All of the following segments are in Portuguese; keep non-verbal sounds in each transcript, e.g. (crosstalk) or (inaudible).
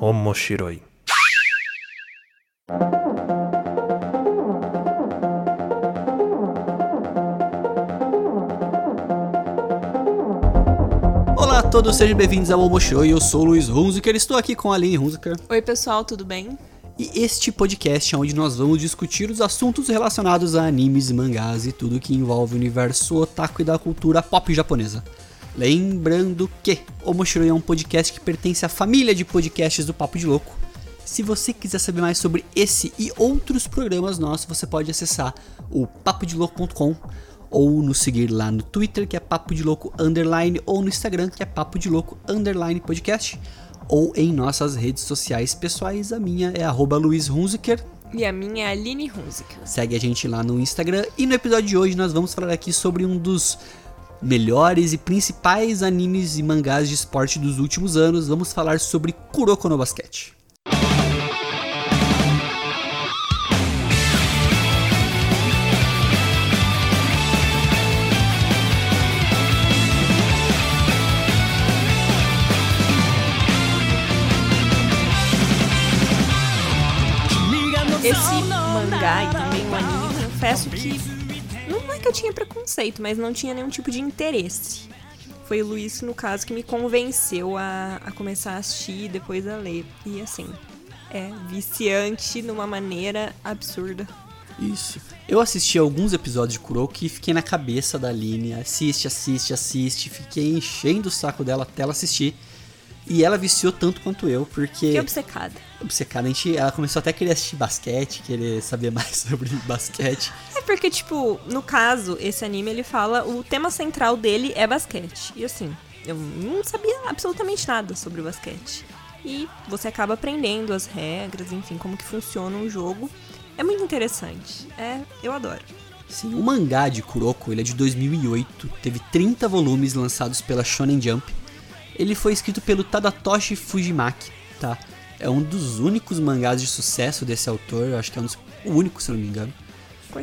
Omoshiroi. Olá a todos, sejam bem-vindos ao Omoshiroi. Eu sou o Luiz Hunziker, estou aqui com a Aline Hunziker. Oi, pessoal, tudo bem? E este podcast é onde nós vamos discutir os assuntos relacionados a animes, mangás e tudo que envolve o universo otaku e da cultura pop japonesa. Lembrando que o Moshiroi é um podcast que pertence à família de podcasts do Papo de Louco. Se você quiser saber mais sobre esse e outros programas nossos, você pode acessar o papodelouco.com ou nos seguir lá no Twitter, que é Papo de Louco Underline, ou no Instagram, que é Papo de Louco Underline Podcast, ou em nossas redes sociais pessoais. A minha é arroba Luiz Hunziker. E a minha é Aline Hunziker. Segue a gente lá no Instagram. E no episódio de hoje nós vamos falar aqui sobre um dos melhores e principais animes e mangás de esporte dos últimos anos. Vamos falar sobre Kuroko no Basquete. Esse mangá e também o anime, confesso que que eu tinha preconceito, mas não tinha nenhum tipo de interesse. Foi o Luiz, no caso, que me convenceu a, a começar a assistir e depois a ler. E assim, é viciante de uma maneira absurda. Isso. Eu assisti alguns episódios de Kuroko e fiquei na cabeça da Aline. Assiste, assiste, assiste. Fiquei enchendo o saco dela até ela assistir. E ela viciou tanto quanto eu, porque. Fiquei obcecada. Obcecada, a gente, ela começou até a querer assistir basquete, querer saber (laughs) mais sobre basquete. É porque, tipo, no caso, esse anime ele fala. O tema central dele é basquete. E assim, eu não sabia absolutamente nada sobre o basquete. E você acaba aprendendo as regras, enfim, como que funciona um jogo. É muito interessante. É, eu adoro. Sim, o mangá de Kuroko, ele é de 2008, teve 30 volumes lançados pela Shonen Jump. Ele foi escrito pelo Tadatoshi Fujimaki, tá? É um dos únicos mangás de sucesso desse autor, eu acho que é um dos, o único, se não me engano.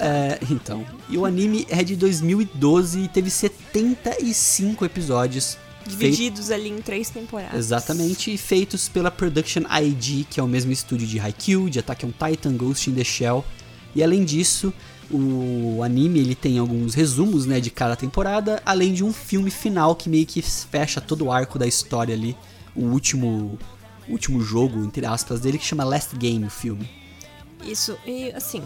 É, então, e o anime é de 2012 e teve 75 episódios. Divididos ali em três temporadas. fei- Exatamente, e feitos pela Production IG, que é o mesmo estúdio de Haikyuu, de Attack on Titan, Ghost in the Shell. E além disso, o anime ele tem alguns resumos, né, de cada temporada, além de um filme final que meio que fecha todo o arco da história ali, o último último jogo, entre aspas, dele que chama Last Game, o filme. Isso, e assim,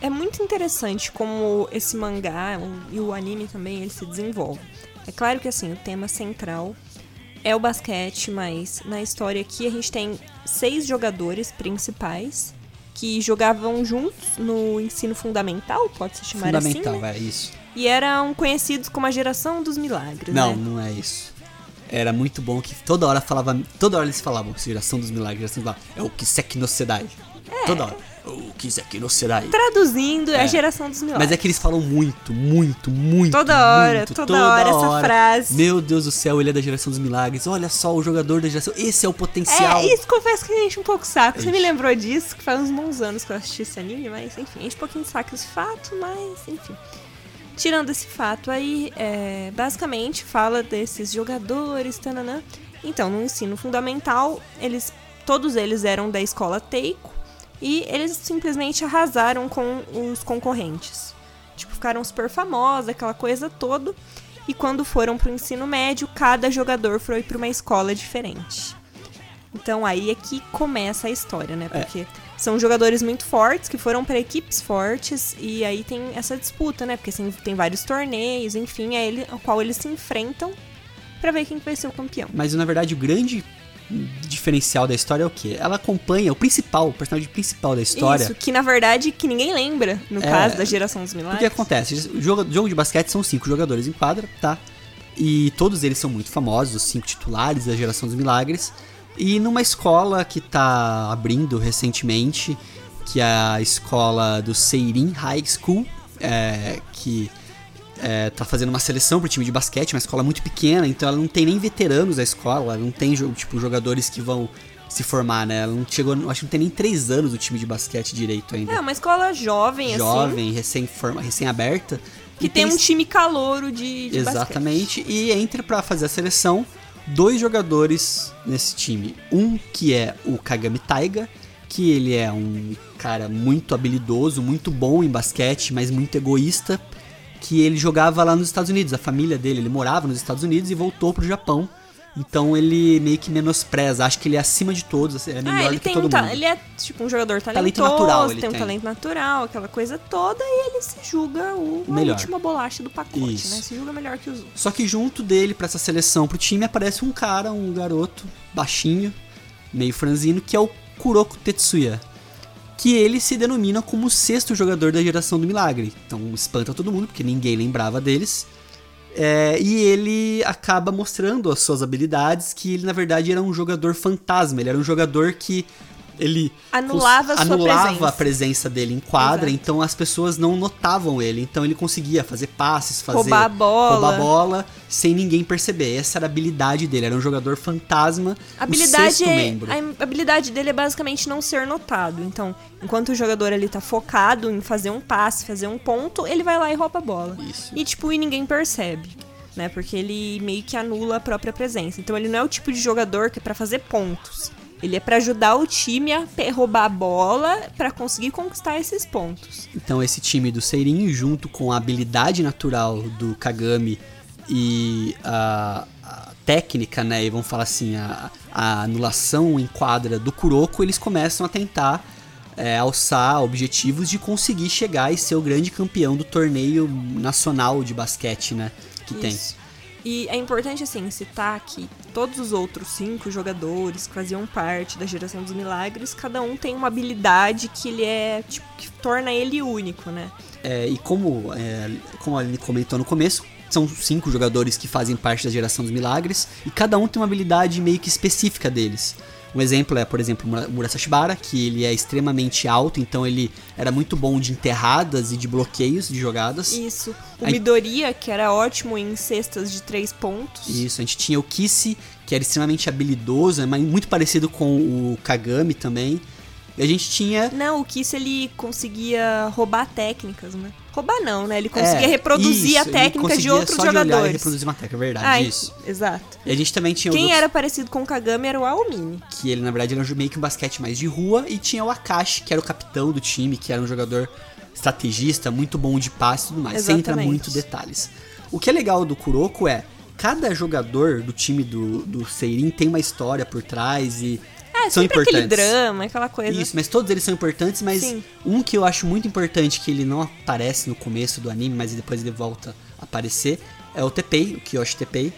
é muito interessante como esse mangá e o anime também ele se desenvolve. É claro que assim, o tema central é o basquete, mas na história aqui a gente tem seis jogadores principais que jogavam juntos no ensino fundamental, pode se chamar Fundamental, assim, né? é isso. E eram conhecidos como a geração dos milagres, Não, né? não é isso. Era muito bom que toda hora falava, toda hora eles falavam, geração dos milagres, geração dos milagres. É o Kiseki no Sedai. Toda hora. Traduzindo, é. É. a geração dos milagres. Mas é que eles falam muito, muito, muito. Toda hora, muito, toda hora essa frase. Meu Deus do céu, ele é da geração dos milagres. Olha só o jogador da geração. Esse é o potencial. É, isso confesso que a gente um pouco saco. Você Ixi. me lembrou disso, que faz uns bons anos que eu assisti esse anime, mas enfim, a gente um pouquinho saca esse fato, mas enfim. Tirando esse fato aí, é, basicamente fala desses jogadores, tananã. Então, no ensino fundamental, eles todos eles eram da escola Teiko e eles simplesmente arrasaram com os concorrentes. Tipo, ficaram super famosos, aquela coisa toda. E quando foram pro ensino médio, cada jogador foi para uma escola diferente. Então aí é que começa a história, né? Porque são jogadores muito fortes que foram para equipes fortes e aí tem essa disputa, né? Porque assim, tem vários torneios, enfim, é ele, ao qual eles se enfrentam para ver quem vai ser o campeão. Mas na verdade o grande diferencial da história é o quê? Ela acompanha o principal, o personagem principal da história. Isso, que na verdade que ninguém lembra, no É, caso da geração dos O que milagres. acontece? O jogo, jogo de basquete são cinco jogadores em quadra, tá? E todos eles são muito famosos, os cinco titulares da geração dos milagres. E numa escola que tá abrindo recentemente, que é a escola do Seirin High School, é, que é, tá fazendo uma seleção pro time de basquete, uma escola muito pequena, então ela não tem nem veteranos da escola, não tem tipo, jogadores que vão se formar, né? Ela não chegou, acho que não tem nem três anos o time de basquete direito ainda. É, uma escola jovem, assim, Jovem, recém-forma, recém-aberta. que e tem um time calouro de, de basquete. Exatamente, e entra pra fazer a seleção dois jogadores nesse time. Um que é o Kagami Taiga, que ele é um cara muito habilidoso, muito bom em basquete, mas muito egoísta, que ele jogava lá nos Estados Unidos. A família dele, ele morava nos Estados Unidos e voltou pro Japão então ele meio que menospreza, acha que ele é acima de todos, assim, é melhor ah, ele do que tem todo um mundo. Ele é tipo um jogador Talento talentoso, natural ele tem um tem. talento natural, aquela coisa toda, e ele se julga o, a Melhor. última bolacha do pacote, Isso. né? Se julga melhor que os outros. Só que junto dele, pra essa seleção, pro time, aparece um cara, um garoto, baixinho, meio franzino, que é o Kuroko Tetsuya. Que ele se denomina como o sexto jogador da geração do milagre. Então espanta todo mundo, porque ninguém lembrava deles. É, e ele acaba mostrando as suas habilidades, que ele na verdade era um jogador fantasma, ele era um jogador que ele Anulava cons- anulava presença. a presença dele em quadra, Exato. então as pessoas não notavam ele, então ele conseguia fazer passes, fazer Roubar a bola. roubar a bola sem ninguém perceber. Essa era a habilidade dele, era um jogador fantasma, A o habilidade, sexto é, membro. a habilidade dele é basicamente não ser notado. Então, enquanto o jogador ali tá focado em fazer um passe, fazer um ponto, ele vai lá e rouba a bola. Isso. E tipo, e ninguém percebe. Né? Porque ele meio que anula a própria presença. Então ele não é o tipo de jogador que é pra fazer pontos. Ele é pra ajudar o time a roubar a bola pra conseguir conquistar esses pontos. Então esse time do Seirin, junto com a habilidade natural do Kagami e a, a técnica, né, e vamos falar assim, a, a anulação em quadra do Kuroko, eles começam a tentar é, alçar objetivos de conseguir chegar e ser o grande campeão do torneio nacional de basquete, né, que tem. E é importante, assim, citar que todos os outros cinco jogadores que faziam parte da geração dos milagres, cada um tem uma habilidade que ele é, tipo, que torna ele único, né? É, e como, é, como a Aline comentou no começo, são cinco jogadores que fazem parte da geração dos milagres e cada um tem uma habilidade meio que específica deles. Um exemplo é, por exemplo, o Mura- Murasashibara, que ele é extremamente alto, então ele era muito bom de enterradas e de bloqueios de jogadas. Isso. O Midoriya, que era ótimo em cestas de três pontos. Isso, a gente tinha o Kissi, que era extremamente habilidoso, mas muito parecido com o Kagami também. E a gente tinha Não, o Kiss ele conseguia roubar técnicas, né? Roubar não, né? Ele conseguia é, reproduzir isso, a técnica de outros só de olhar e jogadores. reproduzir uma técnica, é verdade, Ah, isso. exato. E a gente também tinha Quem outros- era parecido com o Kagami era o Aomini. que ele na verdade era meio que um basquete mais de rua, e tinha o Akashi, que era o capitão do time, que era um jogador estrategista, muito bom de passe e tudo mais. Sem entrar Exatamente. muito detalhes. O que é legal do Kuroko é, cada jogador do time do, do Seirin tem uma história por trás e É, são sempre aquele importantes. drama, aquela coisa. Isso, mas todos eles são importantes, mas Sim. um que eu acho muito importante, que ele não aparece no começo do anime, mas depois ele volta a aparecer, é o Tepei, o Kiyoshi Tepei,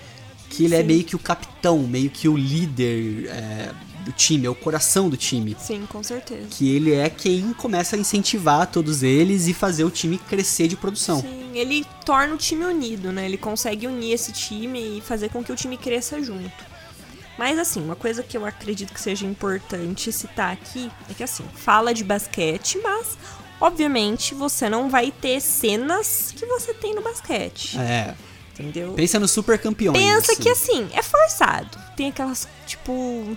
que ele é Sim. meio que o capitão, meio que o líder é, do time, é o coração do time. Sim, com certeza. Que ele é quem começa a incentivar todos eles e fazer o time crescer de produção. Sim, ele torna o time unido, né? Ele consegue unir esse time e fazer com que o time cresça junto. Mas assim, uma coisa que eu acredito que seja importante citar aqui é que assim, fala de basquete, mas obviamente você não vai ter cenas que você tem no basquete, É, entendeu? pensa nos super campeões. Pensa que assim, é forçado. Tem aquelas, tipo.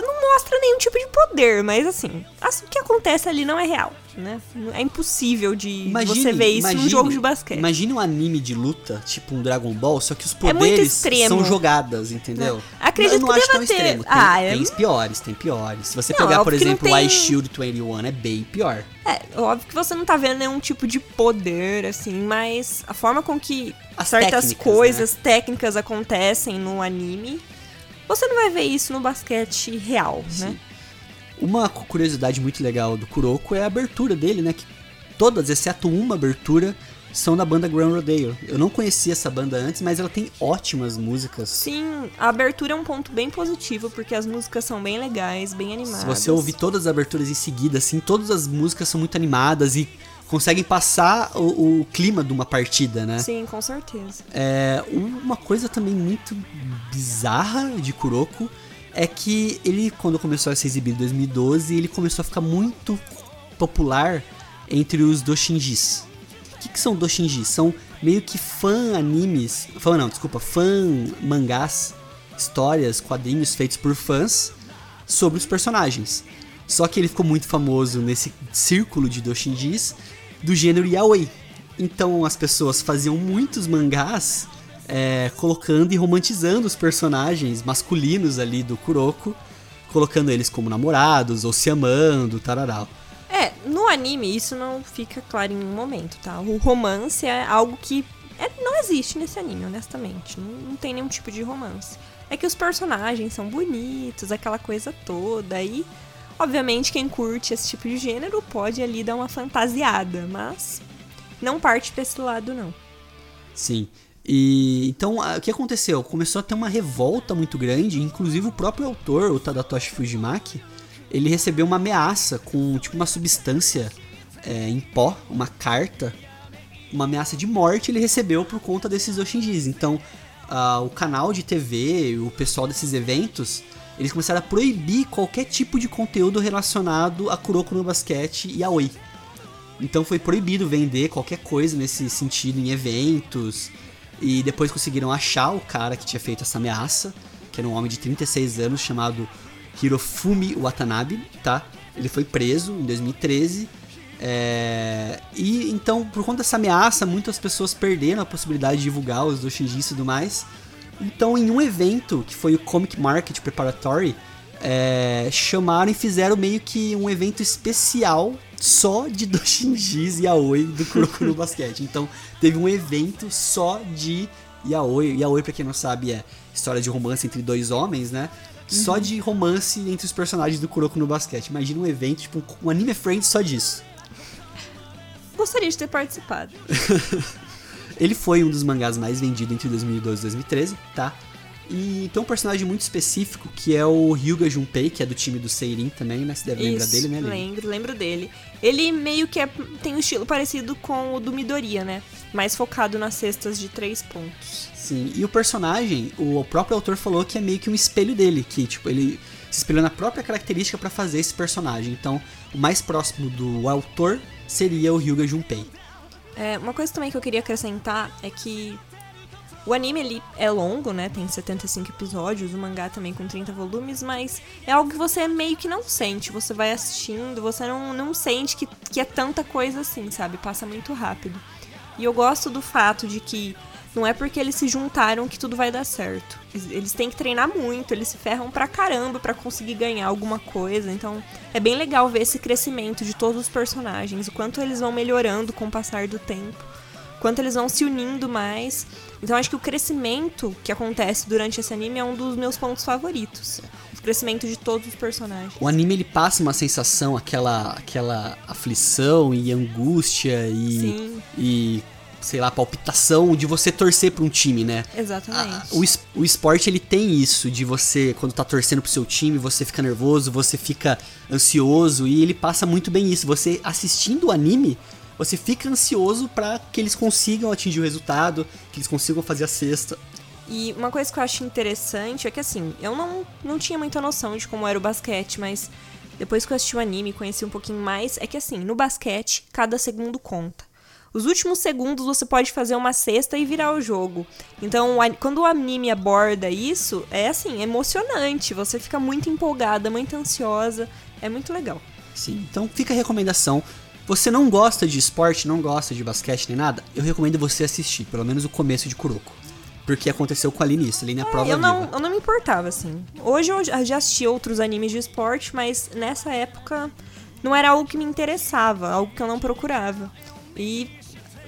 Não mostra nenhum tipo de poder, mas assim, as- o que acontece ali não é real, né? É impossível de você ver isso num imagine- jogo de basquete. Imagine um anime de luta, tipo um Dragon Ball, só que os É poderes extremo. são jogadas, entendeu? Acredito eu não que acho deva tão ter- extremo. Tem, Ah, é- tem piores, tem piores. Se você Não, pegar, por não exemplo, o Ice Shield 21, é bem pior. É, óbvio que você não tá vendo nenhum tipo de poder, assim, mas a forma com que As certas coisas técnicas acontecem no anime, você não vai ver isso no basquete real, né? Uma cu- curiosidade muito legal do Kuroko é a abertura dele, né? Que todas, exceto uma abertura, são da banda Grand Rodeo. Eu não conhecia essa banda antes, mas ela tem ótimas músicas. Sim, a abertura é um ponto bem positivo, porque as músicas são bem legais, bem animadas. Se você ouvir todas as aberturas em seguida, assim, todas as músicas são muito animadas e conseguem passar o, o clima de uma partida, né? Sim, com certeza. É, uma coisa também muito bizarra de Kuroko é que ele, quando começou a ser exibido em 2012, ele começou a ficar muito popular entre os doshinjis. O que, que são doshinjis? São meio que fã animes, fã não, desculpa, fã mangás, histórias, quadrinhos feitos por fãs sobre os personagens. Só que ele ficou muito famoso nesse círculo de doshinjis do gênero yaoi. Então as pessoas faziam muitos mangás é, colocando e romantizando os personagens masculinos ali do Kuroko, colocando eles como namorados ou se amando, tararau. É, no anime isso não fica claro em nenhum momento, tá? O romance é algo que é, não existe nesse anime, honestamente. Não, não, tem nenhum tipo de romance. É que os personagens são bonitos, aquela coisa toda. E, obviamente, quem curte esse tipo de gênero pode ali dar uma fantasiada, mas não parte pra esse lado, não. Sim. E então o que aconteceu? Começou a ter uma revolta muito grande, inclusive o próprio autor, o Tadatoshi Fujimaki, ele recebeu uma ameaça com tipo uma substância é, em pó, uma carta, uma ameaça de morte ele recebeu por conta desses Oshinjis. Então o canal de TV, o pessoal desses eventos, eles começaram a proibir qualquer tipo de conteúdo relacionado a Kuroko no basquete e a Oi. Então foi proibido vender qualquer coisa nesse sentido em eventos. E depois conseguiram achar o cara que tinha feito essa ameaça, que era um homem de 36 anos chamado Hirofumi Watanabe, tá? Ele foi preso em 2013. É... E então, por conta dessa ameaça, muitas pessoas perderam a possibilidade de divulgar os doujinshis e tudo mais. Então, em um evento, que foi o Comic Market Preparatory, é... chamaram e fizeram meio que um evento especial só de (laughs) doujinshis e yaoi do Kuroko no basquete. Então, teve um evento só de yaoi. Yaoi, pra quem não sabe, é história de romance entre dois homens, né? Só uhum. de romance entre os personagens do Kuroko no basquete. Imagina um evento, tipo um anime friend só disso. Gostaria de ter participado. (laughs) Ele foi um dos mangás mais vendidos entre 2012 e 2013, tá? E tem um personagem muito específico que é o Hyuga Junpei, que é do time do Seirin também, né? Você deve lembrar dele, né? Lili? Lembro, lembro dele. Ele meio que é, tem um estilo parecido com o do Midoriya, né? Mais focado nas cestas de três pontos. Sim, e o personagem, o próprio autor falou que é meio que um espelho dele, que tipo, ele se espelhou na própria característica para fazer esse personagem. Então, o mais próximo do autor seria o Hyuga Junpei. É, uma coisa também que eu queria acrescentar é que o anime ele é longo, né? Tem 75 episódios, o mangá também com 30 volumes, mas é algo que você meio que não sente. Você vai assistindo, você não, não sente que, que é tanta coisa assim, sabe? Passa muito rápido. E eu gosto do fato de que não é porque eles se juntaram que tudo vai dar certo. Eles têm que treinar muito, eles se ferram pra caramba para conseguir ganhar alguma coisa. Então é bem legal ver esse crescimento de todos os personagens, o quanto eles vão melhorando com o passar do tempo, quanto eles vão se unindo mais. Então acho que o crescimento que acontece durante esse anime é um dos meus pontos favoritos. O crescimento de todos os personagens. O anime ele passa uma sensação, aquela, aquela aflição e angústia e, Sim. e sei lá, palpitação de você torcer para um time, né? Exatamente. A, o, o esporte ele tem isso de você quando tá torcendo pro seu time, você fica nervoso, você fica ansioso e ele passa muito bem isso. Você assistindo o anime, você fica ansioso para que eles consigam atingir o resultado, que eles consigam fazer a cesta. E uma coisa que eu acho interessante é que assim, eu não, não tinha muita noção de como era o basquete, mas depois que eu assisti o anime conheci um pouquinho mais, é que assim, no basquete, cada segundo conta. Os últimos segundos você pode fazer uma cesta e virar o jogo. Então, quando o anime aborda isso, é assim, emocionante. Você fica muito empolgada, muito ansiosa. É muito legal. Sim, então fica a recomendação. Você não gosta de esporte, não gosta de basquete nem nada, eu recomendo você assistir, pelo menos o começo de Kuroko. Porque aconteceu com a Aline isso, a Aline é a prova eu não, eu não me importava, assim. Hoje eu já assisti outros animes de esporte, mas nessa época não era algo que me interessava, algo que eu não procurava. E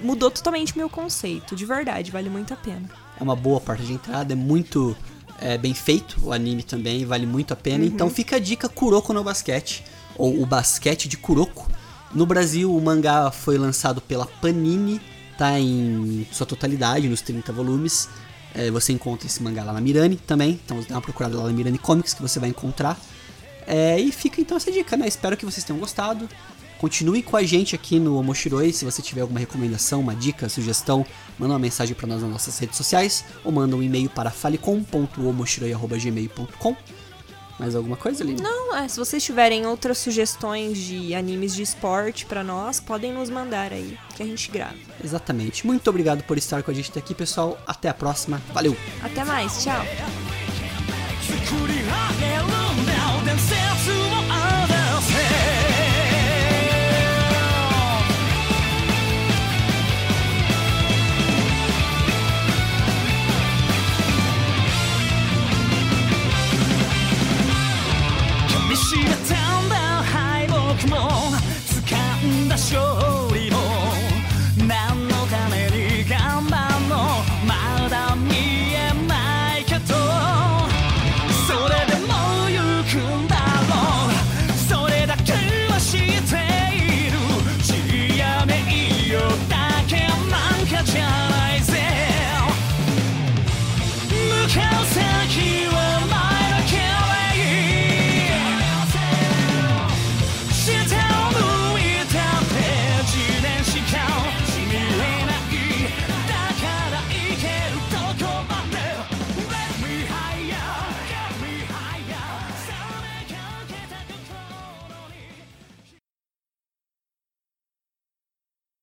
mudou totalmente meu conceito, de verdade, vale muito a pena. É uma boa parte de entrada, é muito é, bem feito, o anime também vale muito a pena. Uhum. Então fica a dica Kuroko no basquete, ou o basquete de Kuroko. No Brasil, o mangá foi lançado pela Panini, tá em sua totalidade, nos 30 volumes. É, você encontra esse mangá lá na Mirani também, então dá uma procurada lá na Mirani Comics que você vai encontrar. É, e fica então essa dica, né? Espero que vocês tenham gostado. Continue com a gente aqui no Omoshiroi. Se você tiver alguma recomendação, uma dica, sugestão, manda uma mensagem para nós nas nossas redes sociais ou manda um e-mail para falecom.omoshiroi.gmail.com. Mais alguma coisa, Lili? Não, é, se vocês tiverem outras sugestões de animes de esporte para nós, podem nos mandar aí, que a gente grava. Exatamente. Muito obrigado por estar com a gente aqui, pessoal. Até a próxima. Valeu. Até mais. Tchau.